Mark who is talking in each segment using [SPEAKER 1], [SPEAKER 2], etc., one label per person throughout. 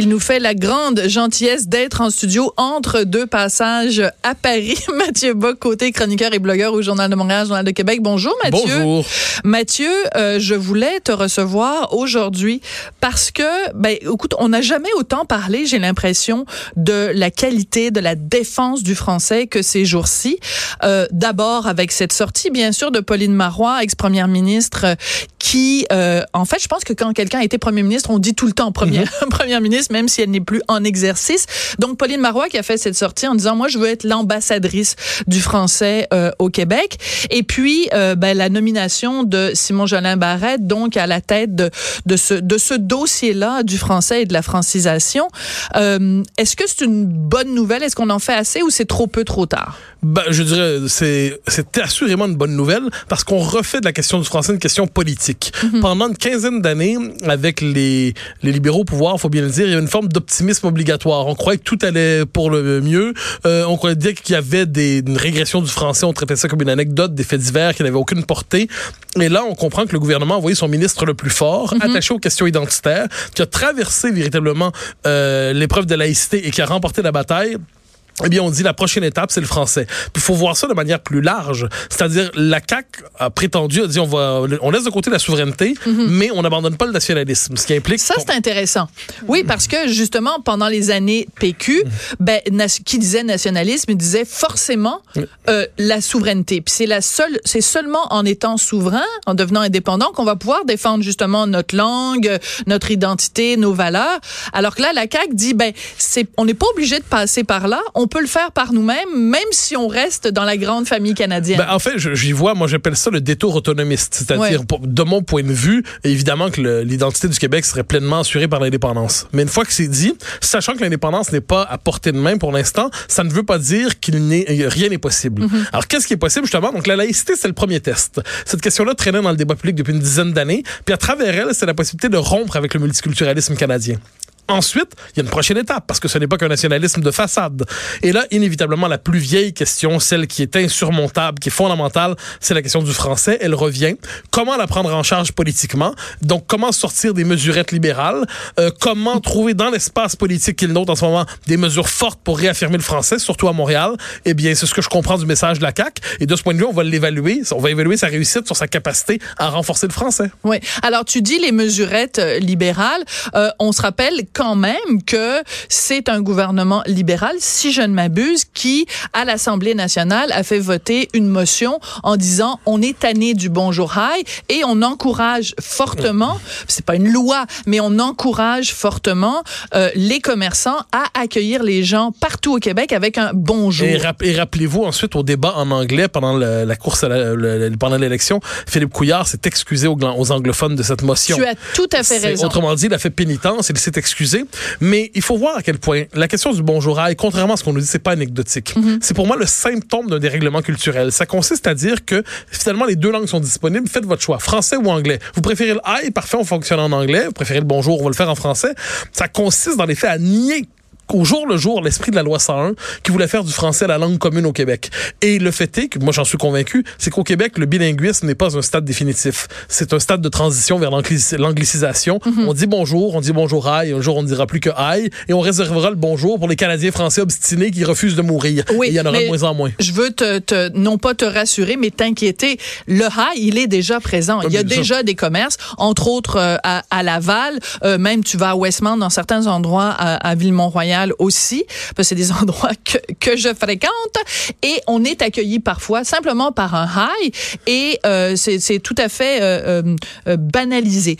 [SPEAKER 1] Il nous fait la grande gentillesse d'être en studio entre deux passages à Paris. Mathieu Bock, côté chroniqueur et blogueur au Journal de Montréal, Journal de Québec. Bonjour Mathieu.
[SPEAKER 2] Bonjour.
[SPEAKER 1] Mathieu, euh, je voulais te recevoir aujourd'hui parce que, ben, écoute, on n'a jamais autant parlé, j'ai l'impression, de la qualité, de la défense du français que ces jours-ci. Euh, D'abord avec cette sortie, bien sûr, de Pauline Marois, ex-première ministre, qui, euh, en fait, je pense que quand quelqu'un a été premier ministre, on dit tout le temps premier,
[SPEAKER 2] Mhm.
[SPEAKER 1] première ministre, même si elle n'est plus en exercice. Donc, Pauline Marois qui a fait cette sortie en disant, moi, je veux être l'ambassadrice du français euh, au Québec. Et puis, euh, ben, la nomination de Simon Jolin Barrette, donc à la tête de, de ce, de ce dossier-là du français et de la francisation. Euh, Est-ce que c'est une bonne nouvelle? Est-ce qu'on en fait assez ou c'est trop peu, trop tard?
[SPEAKER 2] Ben, je dirais, c'est, c'est assurément une bonne nouvelle parce qu'on refait de la question du français une question politique. Pendant une quinzaine d'années, avec les, les libéraux au pouvoir, faut bien le dire, il y a une forme d'optimisme obligatoire. On croyait que tout allait pour le mieux. Euh, on croyait dire qu'il y avait des, une régression du français. On traitait ça comme une anecdote, des faits divers qui n'avaient aucune portée. Et là, on comprend que le gouvernement a envoyé son ministre le plus fort, attaché aux questions identitaires, qui a traversé véritablement euh, l'épreuve de laïcité et qui a remporté la bataille. Eh bien, on dit la prochaine étape, c'est le français. Il faut voir ça de manière plus large. C'est-à-dire, la CAQ a prétendu, a dit, on va, on laisse de côté la souveraineté, mais on n'abandonne pas le nationalisme. Ce qui implique.
[SPEAKER 1] Ça, c'est intéressant. Oui, parce que justement, pendant les années PQ, ben, nas- qui disait nationalisme, il disait forcément euh, la souveraineté. Puis c'est la seule, c'est seulement en étant souverain, en devenant indépendant, qu'on va pouvoir défendre justement notre langue, notre identité, nos valeurs. Alors que là, la CAQ dit, ben, c'est, on n'est pas obligé de passer par là. On peut le faire par nous-mêmes, même si on reste dans la grande famille canadienne.
[SPEAKER 2] Ben, en fait, j'y vois, moi j'appelle ça le détour autonomiste. C'est-à-dire,
[SPEAKER 1] Ouais.
[SPEAKER 2] de mon point de vue, évidemment que l'identité du Québec serait pleinement assurée par l'indépendance. Mais une fois que c'est dit, sachant que l'indépendance n'est pas à portée de main pour l'instant, ça ne veut pas dire qu'il n'est euh, rien n'est possible. Alors qu'est-ce qui est possible justement? Donc la laïcité, c'est le premier test. Cette question-là traînait dans le débat public depuis une dizaine d'années, puis à travers elle, c'est la possibilité de rompre avec le multiculturalisme canadien. Ensuite, il y a une prochaine étape, parce que ce n'est pas qu'un nationalisme de façade. Et là, inévitablement, la plus vieille question, celle qui est insurmontable, qui est fondamentale, c'est la question du français. Elle revient. Comment la prendre en charge politiquement? Donc, comment sortir des mesurettes libérales? Euh, comment trouver dans l'espace politique qu'il nôtre en ce moment des mesures fortes pour réaffirmer le français, surtout à Montréal? Eh bien, c'est ce que je comprends du message de la CAQ. Et de ce point de vue, on va l'évaluer. On va évaluer sa réussite sur sa capacité à renforcer le français.
[SPEAKER 1] Oui. Alors, tu dis les mesurettes euh, libérales. Euh, on se rappelle quand même que c'est un gouvernement libéral, si je ne m'abuse, qui, à l'Assemblée nationale, a fait voter une motion en disant on est tanné du bonjour high et on encourage fortement, c'est pas une loi, mais on encourage fortement euh, les commerçants à accueillir les gens partout au Québec avec un bonjour.
[SPEAKER 2] Et, rap- et rappelez-vous ensuite au débat en anglais pendant le- la course, à la- le- le- pendant l'élection, Philippe Couillard s'est excusé aux, aux anglophones de cette motion.
[SPEAKER 1] Tu as tout à fait raison.
[SPEAKER 2] Autrement dit, il a fait pénitence, il s'est excusé. Mais il faut voir à quel point la question du bonjour aïe, contrairement à ce qu'on nous dit, c'est pas anecdotique.
[SPEAKER 1] Mm-hmm.
[SPEAKER 2] C'est pour moi le symptôme d'un dérèglement culturel. Ça consiste à dire que finalement les deux langues sont disponibles, faites votre choix, français ou anglais. Vous préférez le aïe, parfait, on fonctionne en anglais. Vous préférez le bonjour, on va le faire en français. Ça consiste dans les faits à nier au jour le jour l'esprit de la loi 101 qui voulait faire du français la langue commune au Québec. Et le fait est que, moi j'en suis convaincu, c'est qu'au Québec, le bilinguisme n'est pas un stade définitif. C'est un stade de transition vers l'anglici- l'anglicisation. On dit bonjour, on dit bonjour aïe, un jour on ne dira plus que aïe, et on réservera le bonjour pour les Canadiens français obstinés qui refusent de mourir.
[SPEAKER 1] Oui,
[SPEAKER 2] et il y en aura de moins en moins.
[SPEAKER 1] Je veux te, te- non pas te rassurer, mais t'inquiéter. Le high, il est déjà présent. Il y a déjà des commerces, entre autres euh, à, à Laval, euh, même tu vas à Westmount, dans certains endroits à, à Villemont-Royal aussi, parce que c'est des endroits que, que je fréquente. Et on est accueilli parfois simplement par un high, et euh, c'est tout à fait euh, euh, euh, banalisé.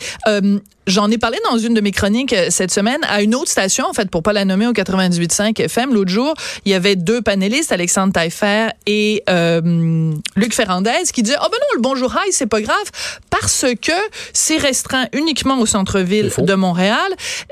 [SPEAKER 1] J'en ai parlé dans une de mes chroniques euh, cette semaine à une autre station, en fait, pour pas la nommer au 98.5 FM. L'autre jour, il y avait deux panélistes, Alexandre Taillefer et euh, Luc Ferrandez, qui disaient, oh ben non, le bonjour high, c'est pas grave, parce que c'est restreint uniquement au centre-ville de Montréal.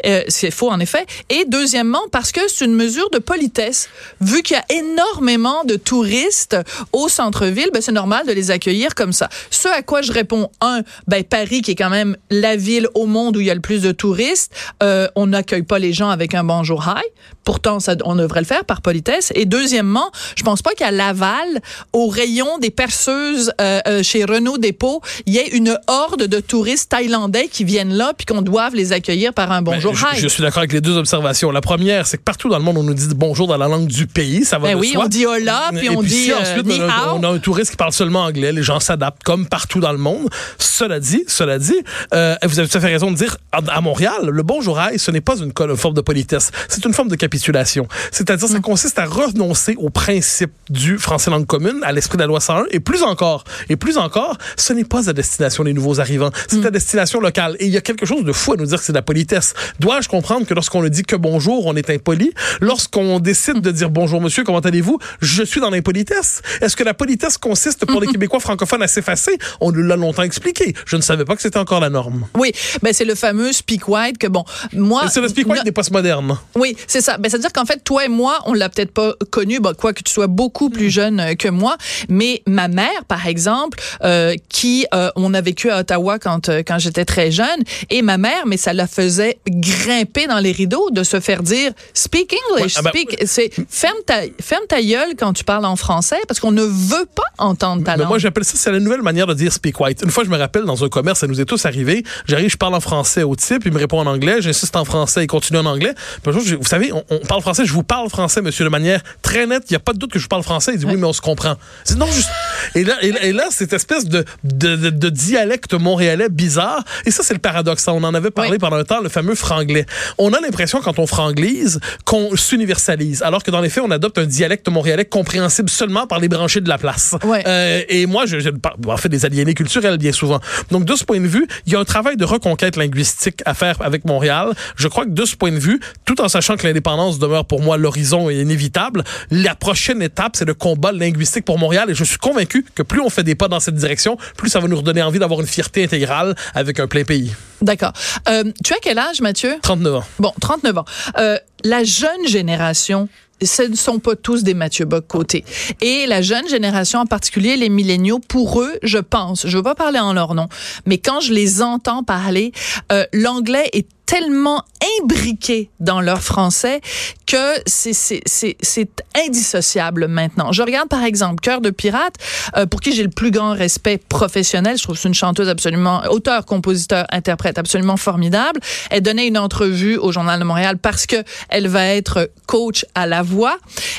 [SPEAKER 1] Euh, c'est faux, en effet. Et deuxièmement, parce que c'est une mesure de politesse. Vu qu'il y a énormément de touristes au centre-ville, ben, c'est normal de les accueillir comme ça. Ce à quoi je réponds, un, ben, Paris, qui est quand même la ville au monde monde où il y a le plus de touristes, euh, on n'accueille pas les gens avec un bonjour hi. Pourtant, ça, on devrait le faire par politesse. Et deuxièmement, je pense pas qu'à Laval, au rayon des perceuses euh, euh, chez Renault Dépôt, il y ait une horde de touristes thaïlandais qui viennent là puis qu'on doive les accueillir par un bonjour
[SPEAKER 2] Ben,
[SPEAKER 1] hi.
[SPEAKER 2] je, je suis d'accord avec les deux observations. La première, c'est que partout dans le monde, on nous dit bonjour dans la langue du pays. Ça va
[SPEAKER 1] Ben
[SPEAKER 2] de
[SPEAKER 1] oui,
[SPEAKER 2] soi.
[SPEAKER 1] on dit hola, puis
[SPEAKER 2] Et
[SPEAKER 1] on dit,
[SPEAKER 2] si
[SPEAKER 1] euh,
[SPEAKER 2] ensuite,
[SPEAKER 1] ni
[SPEAKER 2] on, a, on a un touriste qui parle seulement anglais. Les gens s'adaptent comme partout dans le monde. Cela dit, cela dit, euh, vous avez tout à fait raison de dire, à, Montréal, le bonjour aïe, ce n'est pas une, forme de politesse. C'est une forme de capitulation. C'est-à-dire,
[SPEAKER 1] Mm.
[SPEAKER 2] ça consiste à renoncer au principe du français langue commune, à l'esprit de la loi 101, et plus encore, et plus encore, ce n'est pas à destination des nouveaux arrivants. C'est
[SPEAKER 1] Mm.
[SPEAKER 2] à destination locale. Et il y a quelque chose de fou à nous dire que c'est de la politesse. Dois-je comprendre que lorsqu'on ne dit que bonjour, on est impoli? Lorsqu'on décide de dire bonjour monsieur, comment allez-vous? Je suis dans l'impolitesse. Est-ce que la politesse consiste pour les Québécois francophones à s'effacer? On nous l'a longtemps expliqué. Je ne savais pas que c'était encore la norme.
[SPEAKER 1] Oui, ben c'est le fameux speak white que bon, moi.
[SPEAKER 2] C'est le speak white des postmodernes.
[SPEAKER 1] Oui, c'est ça. Ben, c'est-à-dire qu'en fait, toi et moi, on l'a peut-être pas connu, ben, quoi que tu sois beaucoup plus jeune euh, que moi, mais ma mère, par exemple, euh, qui, euh, on a vécu à Ottawa quand, euh, quand j'étais très jeune, et ma mère, mais ça la faisait grimper dans les rideaux de se faire dire speak English,
[SPEAKER 2] Ouais, ah ben,
[SPEAKER 1] speak. C'est ferme ta, ferme ta gueule quand tu parles en français parce qu'on ne veut pas entendre ta
[SPEAKER 2] Mais
[SPEAKER 1] langue.
[SPEAKER 2] moi, j'appelle ça, c'est la nouvelle manière de dire speak white. Une fois, je me rappelle, dans un commerce, ça nous est tous arrivé. J'arrive, je parle en français au type, il me répond en anglais, j'insiste en français, il continue en anglais. Vous savez, on, on parle français, je vous parle français, monsieur, de manière très nette. Il n'y a pas de doute que je vous parle français. Il dit oui, mais on se comprend. Je dis non, juste. Et là, et là, et là, cette espèce de, de, de, de dialecte montréalais bizarre. Et ça, c'est le paradoxe. hein. On en avait parlé
[SPEAKER 1] Oui.
[SPEAKER 2] pendant un temps, le fameux franglais. On a l'impression, quand on franglise, qu'on s'universalise. Alors que dans les faits, on adopte un dialecte montréalais compréhensible seulement par les branchés de la place. Euh, et moi, je, je en fait des aliénés culturels bien souvent. Donc de ce point de vue, il y a un travail de reconquête linguistique à faire avec Montréal. Je crois que de ce point de vue, tout en sachant que l'indépendance demeure pour moi l'horizon et inévitable, la prochaine étape, c'est le combat linguistique pour Montréal. Et je suis convaincu que plus on fait des pas dans cette direction, plus ça va nous redonner envie d'avoir une fierté intégrale avec un plein pays.
[SPEAKER 1] D'accord. Euh, tu as quel âge, Mathieu?
[SPEAKER 2] 39 ans.
[SPEAKER 1] Bon, 39 ans. Euh, la jeune génération, ce ne sont pas tous des Mathieu Bock-Côté. Et la jeune génération, en particulier les milléniaux, pour eux, je pense, je veux pas parler en leur nom, mais quand je les entends parler, euh, l'anglais est tellement imbriqué dans leur français que c'est indissociable maintenant. Je regarde par exemple Cœur de pirate euh, pour qui j'ai le plus grand respect professionnel, je trouve que c'est une chanteuse absolument auteur, compositeur, interprète absolument formidable. Elle donnait une entrevue au journal de Montréal parce que elle va être coach à la voix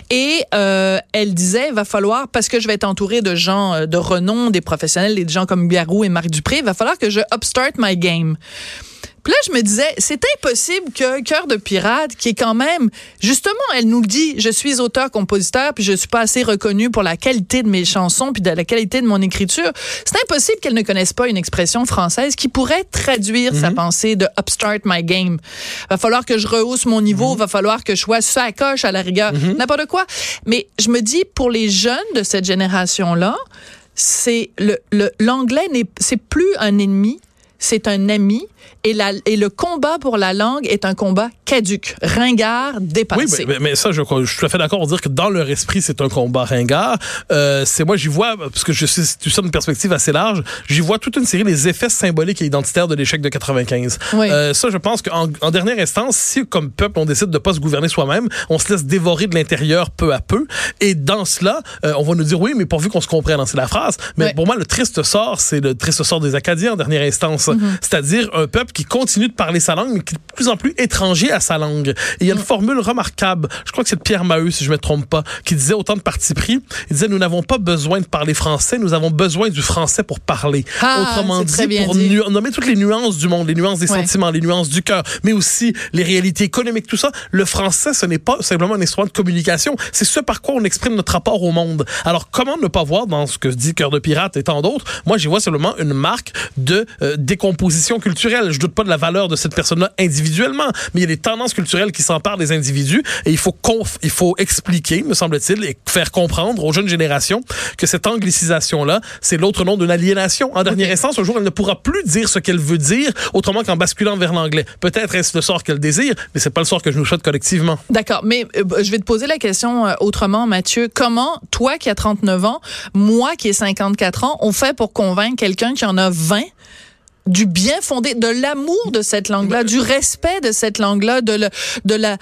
[SPEAKER 1] et euh, elle disait va falloir parce que je vais être entourée de gens euh, de renom, des professionnels, des gens comme Garou et Marc Dupré, va falloir que je upstart my game. Puis là, je me disais, c'est impossible que Cœur de pirate, qui est quand même, justement, elle nous le dit, je suis auteur-compositeur, puis je suis pas assez reconnue pour la qualité de mes chansons, puis de la qualité de mon écriture. C'est impossible qu'elle ne connaisse pas une expression française qui pourrait traduire sa pensée de upstart my game. Va falloir que je rehausse mon niveau, va falloir que je sois sur la coche à la rigueur, n'importe quoi. Mais je me dis, pour les jeunes de cette génération-là, c'est le le- l'anglais n'est c'est plus un ennemi, c'est un ami et la et le combat pour la langue est un combat caduque, ringard,
[SPEAKER 2] Oui,
[SPEAKER 1] dépassé.
[SPEAKER 2] mais, mais ça, je, suis tout à fait d'accord pour dire que dans leur esprit, c'est un combat ringard. Euh, c'est moi, j'y vois, parce que je tout ça d'une perspective assez large, j'y vois toute une série des effets symboliques et identitaires de l'échec de 95.
[SPEAKER 1] Oui.
[SPEAKER 2] Euh, ça, je pense qu'en en dernière instance, si comme peuple, on décide de pas se gouverner soi-même, on se laisse dévorer de l'intérieur peu à peu. Et dans cela, euh, on va nous dire oui, mais pourvu qu'on se comprenne, hein, c'est la phrase. Mais pour moi, le triste sort, c'est le triste sort des Acadiens en dernière instance. C'est-à-dire un peuple qui continue de parler sa langue, mais qui est de plus en plus étranger à sa langue. Et il y a une formule remarquable, je crois que c'est de Pierre Maheu, si je me trompe pas, qui disait autant de parti pris. Il disait, nous n'avons pas besoin de parler français, nous avons besoin du français pour parler.
[SPEAKER 1] Ah,
[SPEAKER 2] Autrement dit, pour
[SPEAKER 1] dit.
[SPEAKER 2] nommer toutes les nuances du monde, les nuances des
[SPEAKER 1] Ouais.
[SPEAKER 2] sentiments, les nuances du cœur, mais aussi les réalités économiques, tout ça. Le français, ce n'est pas simplement un instrument de communication, c'est ce par quoi on exprime notre rapport au monde. Alors, comment ne pas voir dans ce que dit Cœur de Pirate et tant d'autres, moi, j'y vois simplement une marque de euh, décomposition culturelle. Je doute pas de la valeur de cette personne-là individuellement, mais il y a des tendances culturelles qui s'emparent des individus et il faut, conf- il faut expliquer, me semble-t-il, et faire comprendre aux jeunes générations que cette anglicisation-là, c'est l'autre nom d'une aliénation. En dernière instance, un jour, elle ne pourra plus dire ce qu'elle veut dire autrement qu'en basculant vers l'anglais. Peut-être est-ce le sort qu'elle désire, mais c'est pas le sort que je nous souhaite collectivement.
[SPEAKER 1] D'accord, mais euh, je vais te poser la question euh, autrement, Mathieu. Comment, toi qui as 39 ans, moi qui ai 54 ans, on fait pour convaincre quelqu'un qui en a 20 du bien fondé, de l'amour de cette langue-là, du respect de cette langue-là, de, le, de la,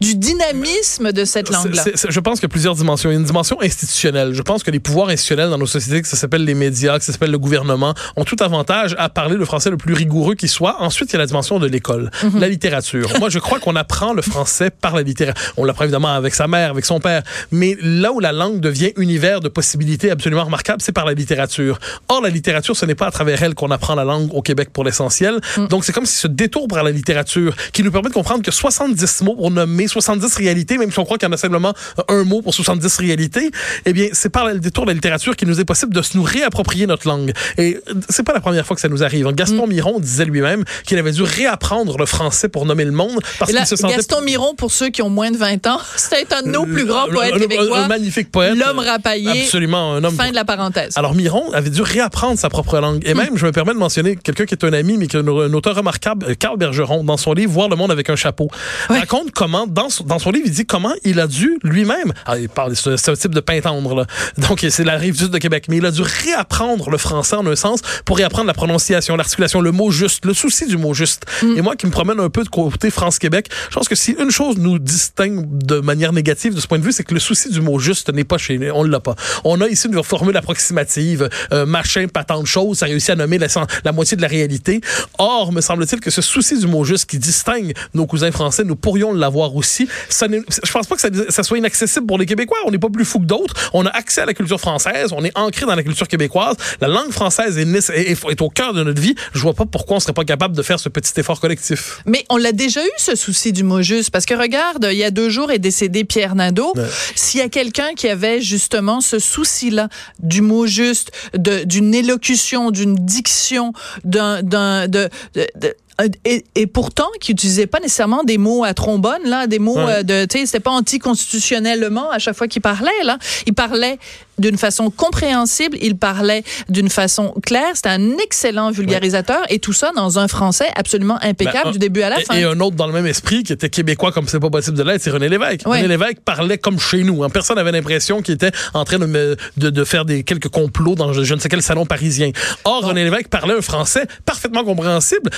[SPEAKER 1] du dynamisme de cette langue-là.
[SPEAKER 2] Je pense qu'il y a plusieurs dimensions. Il y a une dimension institutionnelle. Je pense que les pouvoirs institutionnels dans nos sociétés, que ça s'appelle les médias, que ça s'appelle le gouvernement, ont tout avantage à parler le français le plus rigoureux qui soit. Ensuite, il y a la dimension de l'école, mhm. la littérature. Moi, je crois qu'on apprend le français par la littérature. On l'apprend évidemment avec sa mère, avec son père, mais là où la langue devient univers de possibilités absolument remarquables, c'est par la littérature. Or, la littérature, ce n'est pas à travers elle qu'on apprend la langue au Québec pour l'essentiel. Mm. Donc, c'est comme si ce détour par la littérature qui nous permet de comprendre que 70 mots pour nommer 70 réalités, même si on croit qu'il y en a simplement un mot pour 70 réalités, eh bien, c'est par le détour de la littérature qu'il nous est possible de se nous réapproprier notre langue. Et c'est pas la première fois que ça nous arrive. Gaston mm. Miron disait lui-même qu'il avait dû réapprendre le français pour nommer le monde parce qu'il se sentait...
[SPEAKER 1] Gaston Miron, pour ceux qui ont moins de 20 ans, c'est un de nos plus grands poètes québécois.
[SPEAKER 2] Un magnifique poète.
[SPEAKER 1] L'homme rapaillé.
[SPEAKER 2] Absolument, un homme.
[SPEAKER 1] Fin de la parenthèse.
[SPEAKER 2] Alors, Miron avait dû réapprendre sa propre langue. Et mm. même, je me permets de mentionner quelqu'un qui est un ami, mais qui est un auteur remarquable, euh, Carl Bergeron, dans son livre Voir le monde avec un chapeau, raconte comment, dans, dans son livre, il dit comment il a dû lui-même, ah, il parle, c'est un type de pain tendre, là. Donc, c'est la rive sud de Québec, mais il a dû réapprendre le français en un sens pour réapprendre la prononciation, l'articulation, le mot juste, le souci du mot juste. Mm. Et moi, qui me promène un peu de côté France-Québec, je pense que si une chose nous distingue de manière négative de ce point de vue, c'est que le souci du mot juste n'est pas chez nous. On l'a pas. On a ici une formule approximative, euh, machin, pas tant de choses, ça réussit à nommer la, la moitié de la réalité. Or, me semble-t-il que ce souci du mot juste qui distingue nos cousins français, nous pourrions l'avoir aussi. Ça je pense pas que ça, ça, soit inaccessible pour les Québécois. On n'est pas plus fou que d'autres. On a accès à la culture française. On est ancré dans la culture québécoise. La langue française est, est, est au cœur de notre vie. Je vois pas pourquoi on serait pas capable de faire ce petit effort collectif.
[SPEAKER 1] Mais on l'a déjà eu, ce souci du mot juste. Parce que regarde, il y a deux jours est décédé Pierre Nadeau. S'il y a quelqu'un qui avait justement ce souci-là du mot juste, d'une élocution, d'une diction, d'un, et, et, pourtant qui utilisait pas nécessairement des mots à trombone là, des mots euh, de tu sais c'était pas anticonstitutionnellement à chaque fois qu'il parlait là, il parlait d'une façon compréhensible, il parlait d'une façon claire, c'était un excellent vulgarisateur et tout ça dans un français absolument impeccable ben, du début à la fin.
[SPEAKER 2] Et un autre dans le même esprit qui était québécois comme c'est pas possible de l'être, c'est René Lévesque. René Lévesque parlait comme chez nous. Hein. Personne n'avait l'impression qu'il était en train de, de, de, faire des quelques complots dans je, ne sais quel salon parisien. Or, René Lévesque parlait un français parfaitement compréhensible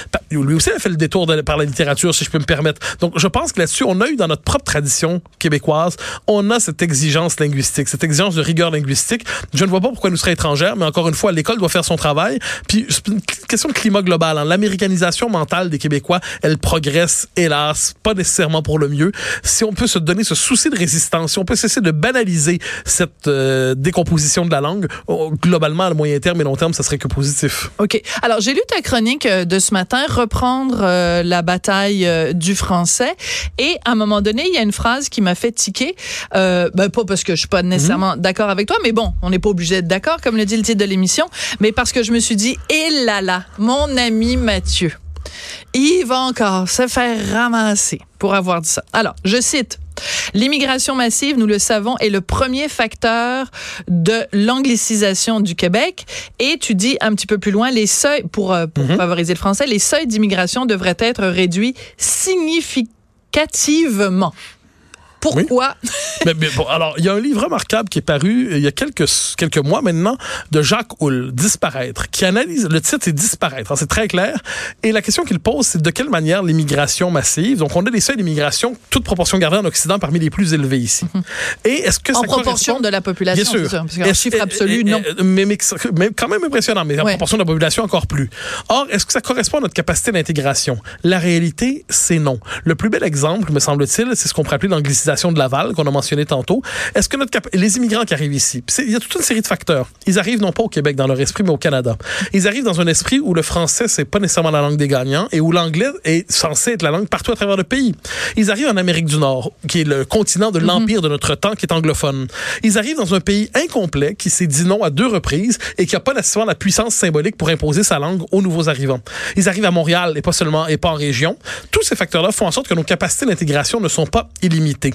[SPEAKER 2] lui aussi a fait le détour par la littérature, si je peux me permettre. Donc, je pense que là-dessus, on a eu dans notre propre tradition québécoise, on a cette exigence linguistique, cette exigence de rigueur linguistique. Je ne vois pas pourquoi nous serait étrangère, mais encore une fois, l'école doit faire son travail. Puis, c'est une question de climat global. Hein. L'américanisation mentale des Québécois, elle progresse, hélas, pas nécessairement pour le mieux. Si on peut se donner ce souci de résistance, si on peut cesser de banaliser cette euh, décomposition de la langue, oh, globalement, à moyen terme et long terme, ça serait que positif.
[SPEAKER 1] OK. Alors, j'ai lu ta chronique euh, de ce matin, euh, la bataille euh, du français. Et à un moment donné, il y a une phrase qui m'a fait tiquer. Euh, ben, pas parce que je suis pas nécessairement mhm. d'accord avec toi, mais bon, on n'est pas obligé d'être d'accord, comme le dit le titre de l'émission, mais parce que je me suis dit, et là là, mon ami Mathieu, il va encore se faire ramasser pour avoir dit ça. Alors, je cite. L'immigration massive, nous le savons, est le premier facteur de l'anglicisation du Québec. Et tu dis un petit peu plus loin, les seuils, pour, euh, pour mhm. favoriser le français, les seuils d'immigration devraient être réduits significativement. Pourquoi?
[SPEAKER 2] mais, bon, alors, il y a un livre remarquable qui est paru euh, il y a quelques, quelques mois maintenant de Jacques Hull, Disparaître, qui analyse, le titre c'est Disparaître, c'est très clair. Et la question qu'il pose, c'est de quelle manière l'immigration massive, donc on a des seuils d'immigration, toute proportion gardée en Occident, parmi les plus élevés ici.
[SPEAKER 1] Mhm. Et est-ce que en proportion de la population, bien sûr. parce qu'un chiffre absolu, non.
[SPEAKER 2] Mais, mais, quand même impressionnant, mais en proportion de la population encore plus. Or, est-ce que ça correspond à notre capacité d'intégration? La réalité, c'est non. Le plus bel exemple, me semble-t-il, c'est ce qu'on pourrait appeler l'anglicisation de Laval qu'on a mentionné tantôt. Est-ce que notre les immigrants qui arrivent ici, il y a toute une série de facteurs. Ils arrivent non pas au Québec dans leur esprit, mais au Canada. Ils arrivent dans un esprit où le français c'est pas nécessairement la langue des gagnants et où l'anglais est censé être la langue partout à travers le pays. Ils arrivent en Amérique du Nord, qui est le continent de mhm. l'empire de notre temps, qui est anglophone. Ils arrivent dans un pays incomplet qui s'est dit non à deux reprises et qui a pas nécessairement la puissance symbolique pour imposer sa langue aux nouveaux arrivants. Ils arrivent à Montréal et pas seulement et pas en région. Tous ces facteurs-là font en sorte que nos capacités d'intégration ne sont pas illimitées.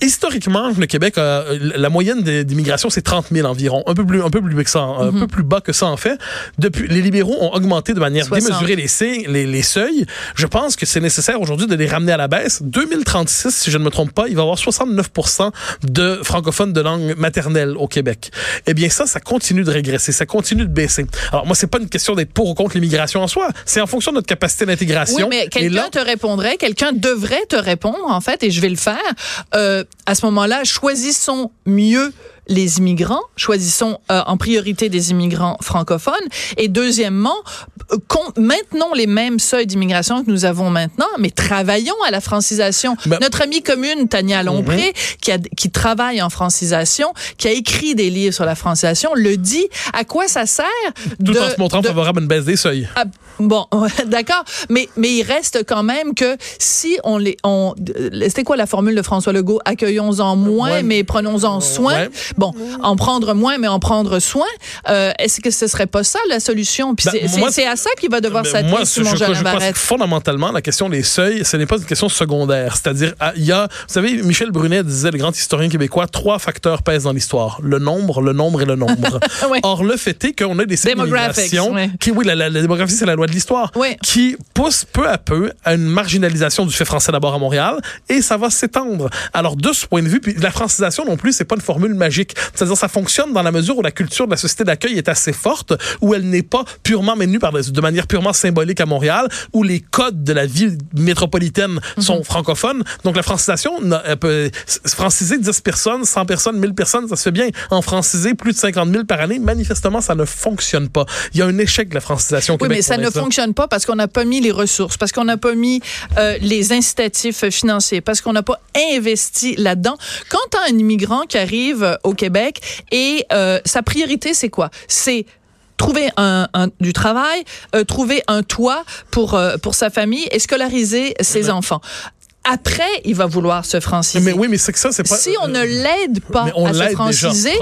[SPEAKER 2] Historiquement, le Québec, la moyenne d'immigration, c'est 30 000 environ, un peu plus, un peu plus que ça, un peu mhm. plus bas que ça en fait. Depuis, les libéraux ont augmenté de manière démesurée les, les, les seuils. Je pense que c'est nécessaire aujourd'hui de les ramener à la baisse. 2036, si je ne me trompe pas, il va y avoir 69% de francophones de langue maternelle au Québec. Eh bien, ça, ça continue de régresser, ça continue de baisser. Alors, moi, c'est pas une question d'être pour ou contre l'immigration en soi. C'est en fonction de notre capacité d'intégration. Oui,
[SPEAKER 1] mais quelqu'un te répondrait, quelqu'un devrait te répondre, en fait, et je vais le faire. Euh, à ce moment-là, choisissons mieux les immigrants, choisissons euh, en priorité des immigrants francophones. Et deuxièmement, maintenons les mêmes seuils d'immigration que nous avons maintenant, mais travaillons à la francisation. Ben Notre amie commune, Tania Lompré, mhm. qui, a, qui travaille en francisation, qui a écrit des livres sur la francisation, le dit. À quoi ça sert?
[SPEAKER 2] Tout en se montrant favorable à une baisse des seuils.
[SPEAKER 1] Ah, bon, d'accord. Mais, mais il reste quand même que si on les... On, C'était quoi la formule de François Legault? Accueillons-en moins, mais prenons-en soin. Bon, en prendre moins, mais en prendre soin. Euh, Est-ce que ce serait pas ça la solution? Puis ben, c'est à ça qu'il va devoir s'atteler, moi, je, je, pense
[SPEAKER 2] que fondamentalement, la question des seuils, ce n'est pas une question secondaire. C'est-à-dire, ah, il y a, vous savez, Michel Brunet disait, le grand historien québécois, trois facteurs pèsent dans l'histoire. Le nombre, le nombre et le nombre. Or, le fait est qu'on a des civilisations qui, oui, la, démographie, c'est la loi de l'histoire, qui pousse peu à peu à une marginalisation du fait français d'abord à Montréal, et ça va s'étendre. Alors, de ce point de vue, puis la francisation non plus, c'est pas une formule magique. C'est-à-dire, ça fonctionne dans la mesure où la culture de la société d'accueil est assez forte, où elle n'est pas purement menue par de manière purement symbolique à Montréal, où les codes de la vie métropolitaine mhm. sont francophones. Donc, la francisation, elle peut franciser 10 personnes, 100 personnes, 1000 personnes, ça se fait bien. En franciser plus de 50 000 par année, manifestement, ça ne fonctionne pas. Il y a un échec de la francisation au
[SPEAKER 1] oui,
[SPEAKER 2] mais
[SPEAKER 1] ça ne fonctionne pas parce qu'on n'a pas mis les ressources, parce qu'on n'a pas mis euh, les incitatifs financiers, parce qu'on n'a pas investi là-dedans. Quand as un immigrant qui arrive au Québec et euh, sa priorité, c'est quoi? C'est trouver un, du travail, euh, trouver un toit pour euh, pour sa famille et scolariser ses enfants après, il va vouloir se franciser.
[SPEAKER 2] Mais oui, mais c'est que ça, c'est pas.
[SPEAKER 1] Si on ne l'aide pas à se franciser,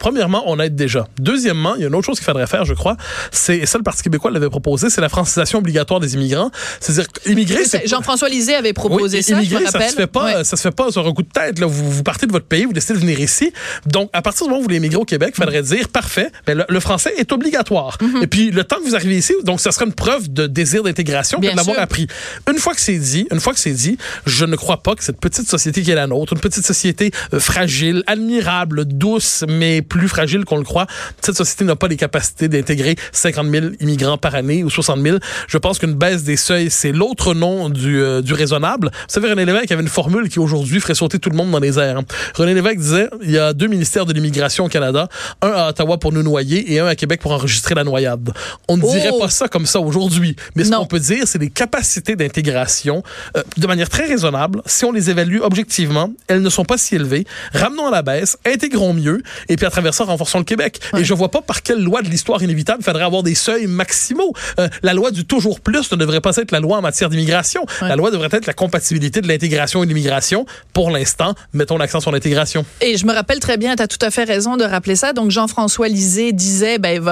[SPEAKER 2] Premièrement, on aide déjà. Deuxièmement, il y a une autre chose qu'il faudrait faire, je crois, c'est ça le Parti québécois l'avait proposé, c'est la francisation obligatoire des immigrants. C'est-à-dire immigrer,
[SPEAKER 1] Jean-François Lisée avait proposé ça,
[SPEAKER 2] immigrer,
[SPEAKER 1] je
[SPEAKER 2] ça se fait pas, ça se fait pas sur un coup de tête. Là. Vous, vous partez de votre pays, vous décidez de venir ici. Donc, à partir du moment où vous voulez immigrer au Québec, il faudrait dire parfait, ben, le, français est obligatoire. Mhm. Et puis le temps que vous arrivez ici, donc ça sera une preuve de désir d'intégration de l'avoir appris. Une fois que c'est dit, une fois que c'est dit, je ne crois pas que cette petite société qui est la nôtre, une petite société euh, fragile, admirable, douce, mais plus fragile qu'on le croit. Cette société n'a pas les capacités d'intégrer 50 000 immigrants par année ou 60 000. Je pense qu'une baisse des seuils, c'est l'autre nom du, euh, du raisonnable. Vous savez, René Lévesque avait une formule qui aujourd'hui ferait sauter tout le monde dans les airs. René Lévesque disait, il y a deux ministères de l'immigration au Canada, un à Ottawa pour nous noyer et un à Québec pour enregistrer la noyade. On ne dirait oh! pas ça comme ça aujourd'hui, mais ce qu'on peut dire, c'est les capacités d'intégration euh, de manière très raisonnable. Si on les évalue objectivement, elles ne sont pas si élevées. Ramenons à la baisse, intégrons mieux et puis à travers ça, renforçons le Québec. Et je vois pas par quelle loi de l'histoire inévitable faudrait avoir des seuils maximaux. Euh, la loi du toujours plus ne devrait pas être la loi en matière d'immigration. La loi devrait être la compatibilité de l'intégration et de l'immigration. Pour l'instant, mettons l'accent sur l'intégration.
[SPEAKER 1] Et je me rappelle très bien, tu as tout à fait raison de rappeler ça. Donc Jean-François Lisée disait, ben,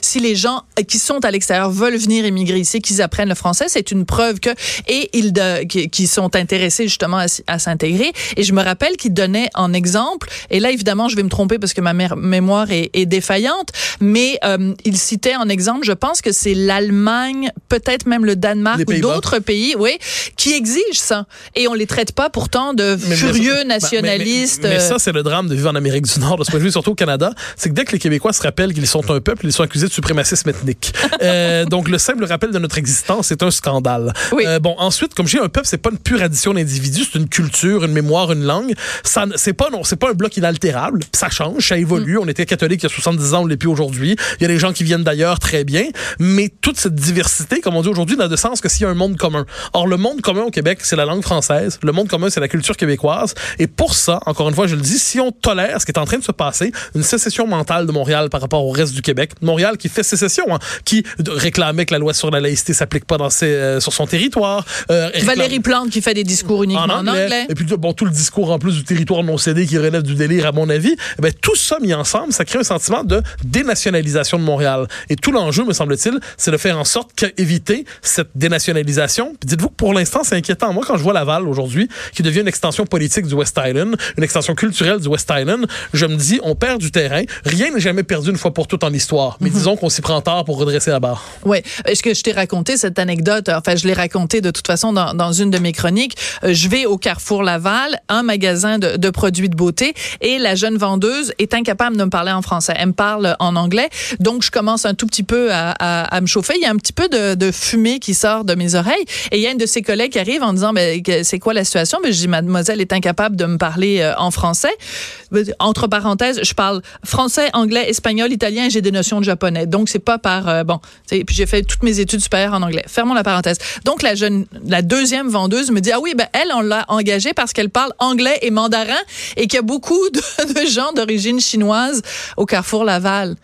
[SPEAKER 1] si les gens qui sont à l'extérieur veulent venir immigrer ici, qu'ils apprennent le français, c'est une preuve que et ils de, qui, sont intéressés justement à, s'intégrer. Et je me rappelle qu'il donnait en exemple, et là évidemment je vais me tromper parce que ma mémoire est, défaillante, mais euh, il citait en exemple, je pense que c'est l'Allemagne, peut-être même le Danemark ou d'autres pays, oui, qui exigent ça. Et on les traite pas pourtant de furieux nationalistes.
[SPEAKER 2] Mais, ça, c'est le drame de vivre en Amérique du Nord, de ce point de vue, surtout au Canada. C'est que dès que les Québécois se rappellent qu'ils sont un peuple, ils sont accusés de suprémacisme ethnique. euh, donc, le simple rappel de notre existence est un scandale. Oui. Euh, bon, ensuite, comme j'ai un peuple, c'est pas une pure addition d'individus, c'est une culture, une mémoire, une langue. Ça, c'est pas, non, c'est pas un bloc inaltérable. Ça change, ça évolue. On était catholique il y a 70 ans, on l'est plus aujourd'hui. Il y a des gens qui viennent d'ailleurs très bien, mais toute cette diversité, comme on dit aujourd'hui, n'a de sens que s'il y a un monde commun. Or, le monde commun au Québec, c'est la langue française. Le monde commun, c'est la culture québécoise. Et pour ça, encore une fois, je le dis, si on tolère ce qui est en train de se passer, une sécession mentale de Montréal par rapport au reste du Québec, Montréal qui fait sécession, hein, qui réclamait que la loi sur la laïcité s'applique pas dans ses, euh, sur son territoire.
[SPEAKER 1] Euh, Valérie Plante qui fait des discours uniquement en anglais.
[SPEAKER 2] Et puis, bon, tout le discours en plus du territoire non cédé qui relève du délire, à mon avis. Eh ben, tout ça mis ensemble, ça crée un sentiment de dénationalisation de Montréal. Et tout l'enjeu, me semble-t-il, c'est de faire en sorte qu'éviter cette dénationalisation. Puis dites-vous que pour l'instant, c'est inquiétant. Moi, quand je vois Laval aujourd'hui, qui devient une extension politique du West Island, une extension culturelle du West Island, je me dis, on perd du terrain. Rien n'est jamais perdu une fois pour toutes en histoire. Mais mhm. disons qu'on s'y prend tard pour redresser la barre.
[SPEAKER 1] Oui. Est-ce que je t'ai raconté cette anecdote? Enfin, je l'ai raconté de toute façon dans, dans une de mes chroniques. Euh, je vais au Carrefour Laval, un magasin de, de produits de beauté, et la jeune vendeuse est incapable de me parler en français. Elle me parle en anglais. Donc, je commence un tout petit peu à, me chauffer. Il y a un petit peu de, fumée qui sort de mes oreilles. Et il y a une de ses collègues qui arrive en disant, c'est quoi la situation? Ben, je dis, mademoiselle est incapable de me parler euh, en français. Entre parenthèses, je parle français, anglais, espagnol, italien et j'ai des notions de japonais. Donc, c'est pas par, euh, bon, puis j'ai fait toutes mes études supérieures en anglais. Fermons la parenthèse. Donc, la jeune, la deuxième vendeuse me dit, ah oui, ben, elle, on l'a engagée parce qu'elle parle anglais et mandarin et qu'il y a beaucoup de gens d'origine chinoise au Carrefour Laval.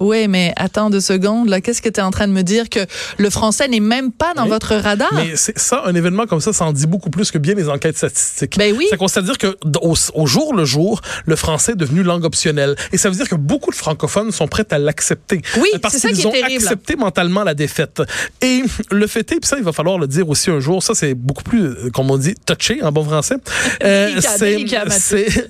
[SPEAKER 1] Oui, mais attends deux secondes. Là, qu'est-ce que tu es en train de me dire que le français n'est même pas dans votre radar?
[SPEAKER 2] Mais c'est ça, un événement comme ça, ça en dit beaucoup plus que bien les enquêtes statistiques.
[SPEAKER 1] Ben oui.
[SPEAKER 2] Ça consiste à dire que au, jour le jour, le français est devenu langue optionnelle, et ça veut dire que beaucoup de francophones sont prêts à l'accepter.
[SPEAKER 1] Oui,
[SPEAKER 2] parce
[SPEAKER 1] qu'ils
[SPEAKER 2] ont accepté mentalement la défaite. Et le fait est, puis ça, il va falloir le dire aussi un jour. Ça, c'est beaucoup plus, euh, comme on dit, touché en bon français.
[SPEAKER 1] Euh,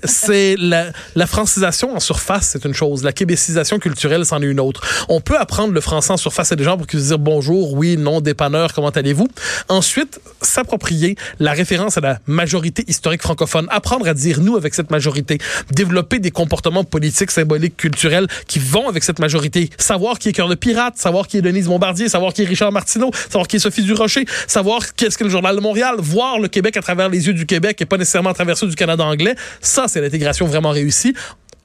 [SPEAKER 2] c'est la, la francisation en surface, c'est une chose. La québécisation culturelle une autre. On peut apprendre le français en surface à des gens pour qu'ils se disent bonjour, oui, non, dépanneur, comment allez-vous? Ensuite, s'approprier la référence à la majorité historique francophone, apprendre à dire nous avec cette majorité, développer des comportements politiques, symboliques, culturels qui vont avec cette majorité, savoir qui est Cœur de Pirate, savoir qui est Denise Bombardier, savoir qui est Richard Martineau, savoir qui est Sophie Durocher, savoir qu'est-ce que le Journal de Montréal, voir le Québec à travers les yeux du Québec et pas nécessairement à travers ceux du Canada anglais. Ça, c'est l'intégration vraiment réussie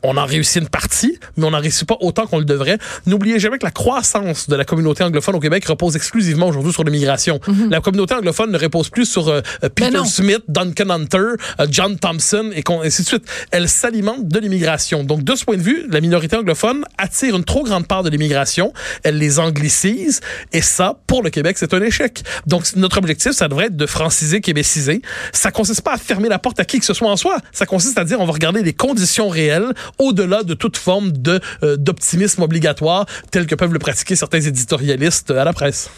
[SPEAKER 2] on a réussi une partie, mais on n'en réussit pas autant qu'on le devrait. N'oubliez jamais que la croissance de la communauté anglophone au Québec repose exclusivement aujourd'hui sur l'immigration. Mhm. La communauté anglophone ne repose plus sur euh, euh, Peter Smith, Duncan Hunter, euh, John Thompson et ainsi de suite. Elle s'alimente de l'immigration. Donc, de ce point de vue, la minorité anglophone attire une trop grande part de l'immigration. Elle les anglicise. Et ça, pour le Québec, c'est un échec. Donc, notre objectif, ça devrait être de franciser, québéciser. Ça consiste pas à fermer la porte à qui que ce soit en soi. Ça consiste à dire, on va regarder les conditions réelles au-delà de toute forme euh, d'optimisme obligatoire tel que peuvent le pratiquer certains éditorialistes à la presse.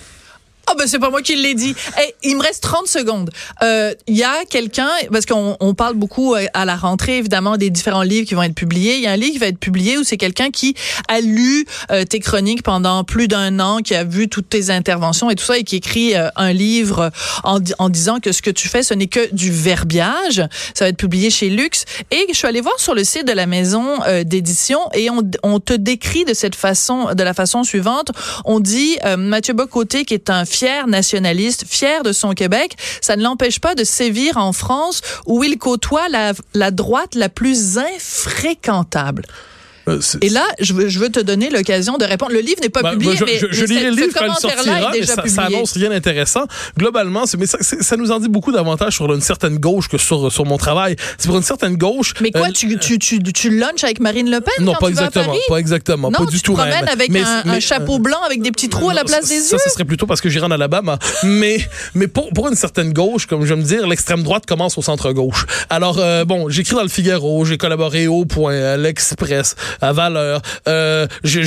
[SPEAKER 1] Ah ben c'est pas moi qui l'ai dit. Hey, il me reste 30 secondes. Il euh, y a quelqu'un parce qu'on on parle beaucoup euh, à la rentrée évidemment des différents livres qui vont être publiés. Il y a un livre qui va être publié où c'est quelqu'un qui a lu euh, tes chroniques pendant plus d'un an, qui a vu toutes tes interventions et tout ça et qui écrit euh, un livre en, en, disant que ce que tu fais ce n'est que du verbiage. Ça va être publié chez Lux et je suis allée voir sur le site de la maison d'édition et on, on, te décrit de cette façon de la façon suivante. On dit Mathieu Bocoté qui est un fier nationaliste, fier de son Québec, ça ne l'empêche pas de sévir en France où il côtoie la, la droite la plus infréquentable. Euh, et là, je veux, je veux te donner l'occasion de répondre. Le livre n'est pas bah, publié,
[SPEAKER 2] je,
[SPEAKER 1] mais,
[SPEAKER 2] je, je
[SPEAKER 1] lirai
[SPEAKER 2] le livre quand il sortira,
[SPEAKER 1] mais
[SPEAKER 2] ça, ça, annonce rien d'intéressant. Globalement, mais ça, ça, nous en dit beaucoup davantage sur une certaine gauche que sur, sur mon travail. C'est pour une certaine gauche.
[SPEAKER 1] Mais quoi, euh, tu, tu, tu, tu lunches avec Marine Le Pen
[SPEAKER 2] Non,
[SPEAKER 1] quand
[SPEAKER 2] pas
[SPEAKER 1] tu
[SPEAKER 2] exactement,
[SPEAKER 1] vas à Paris?
[SPEAKER 2] pas exactement,
[SPEAKER 1] non,
[SPEAKER 2] pas du tout
[SPEAKER 1] même. avec
[SPEAKER 2] mais,
[SPEAKER 1] un,
[SPEAKER 2] mais,
[SPEAKER 1] un, chapeau
[SPEAKER 2] euh,
[SPEAKER 1] blanc avec des petits trous à la place des yeux.
[SPEAKER 2] Ça, ce serait plutôt parce que j'irai en Alabama. mais mais pour, pour une certaine gauche, comme je me dire, l'extrême droite commence au centre gauche. Alors euh, bon, j'écris dans le Figaro, j'ai collaboré au Point, à l'Express, à Valeur. Euh, je,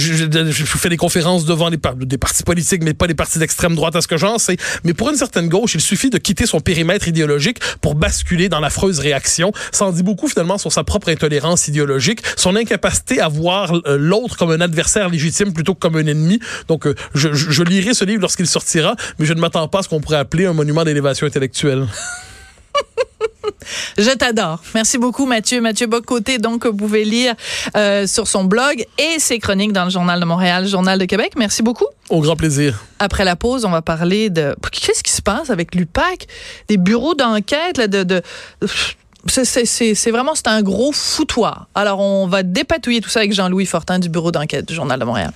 [SPEAKER 2] fais des conférences devant des partis politiques, mais pas des partis d'extrême droite à ce que j'en sais. Mais pour une certaine gauche, il suffit de quitter son périmètre idéologique pour basculer dans l'affreuse réaction. Ça en dit beaucoup finalement sur sa propre intolérance idéologique, son incapacité à voir euh, l'autre comme un adversaire légitime plutôt que comme un ennemi. Donc, euh, je, je lirai ce livre lorsqu'il sortira, mais je ne m'attends pas à ce qu'on pourrait appeler un monument d'élévation intellectuelle.
[SPEAKER 1] Je t'adore. Merci beaucoup, Mathieu. Mathieu Bocoté, donc, vous pouvez lire euh, sur son blog et ses chroniques dans le Journal de Montréal, Journal de Québec. Merci beaucoup.
[SPEAKER 2] Au grand plaisir.
[SPEAKER 1] Après la pause, on va parler de... Qu'est-ce qui se passe avec l'UPAC? Des bureaux d'enquête, de... de... C'est vraiment c'est un gros foutoir. Alors on va dépatouiller tout ça avec Jean-Louis Fortin du bureau d'enquête du Journal de Montréal.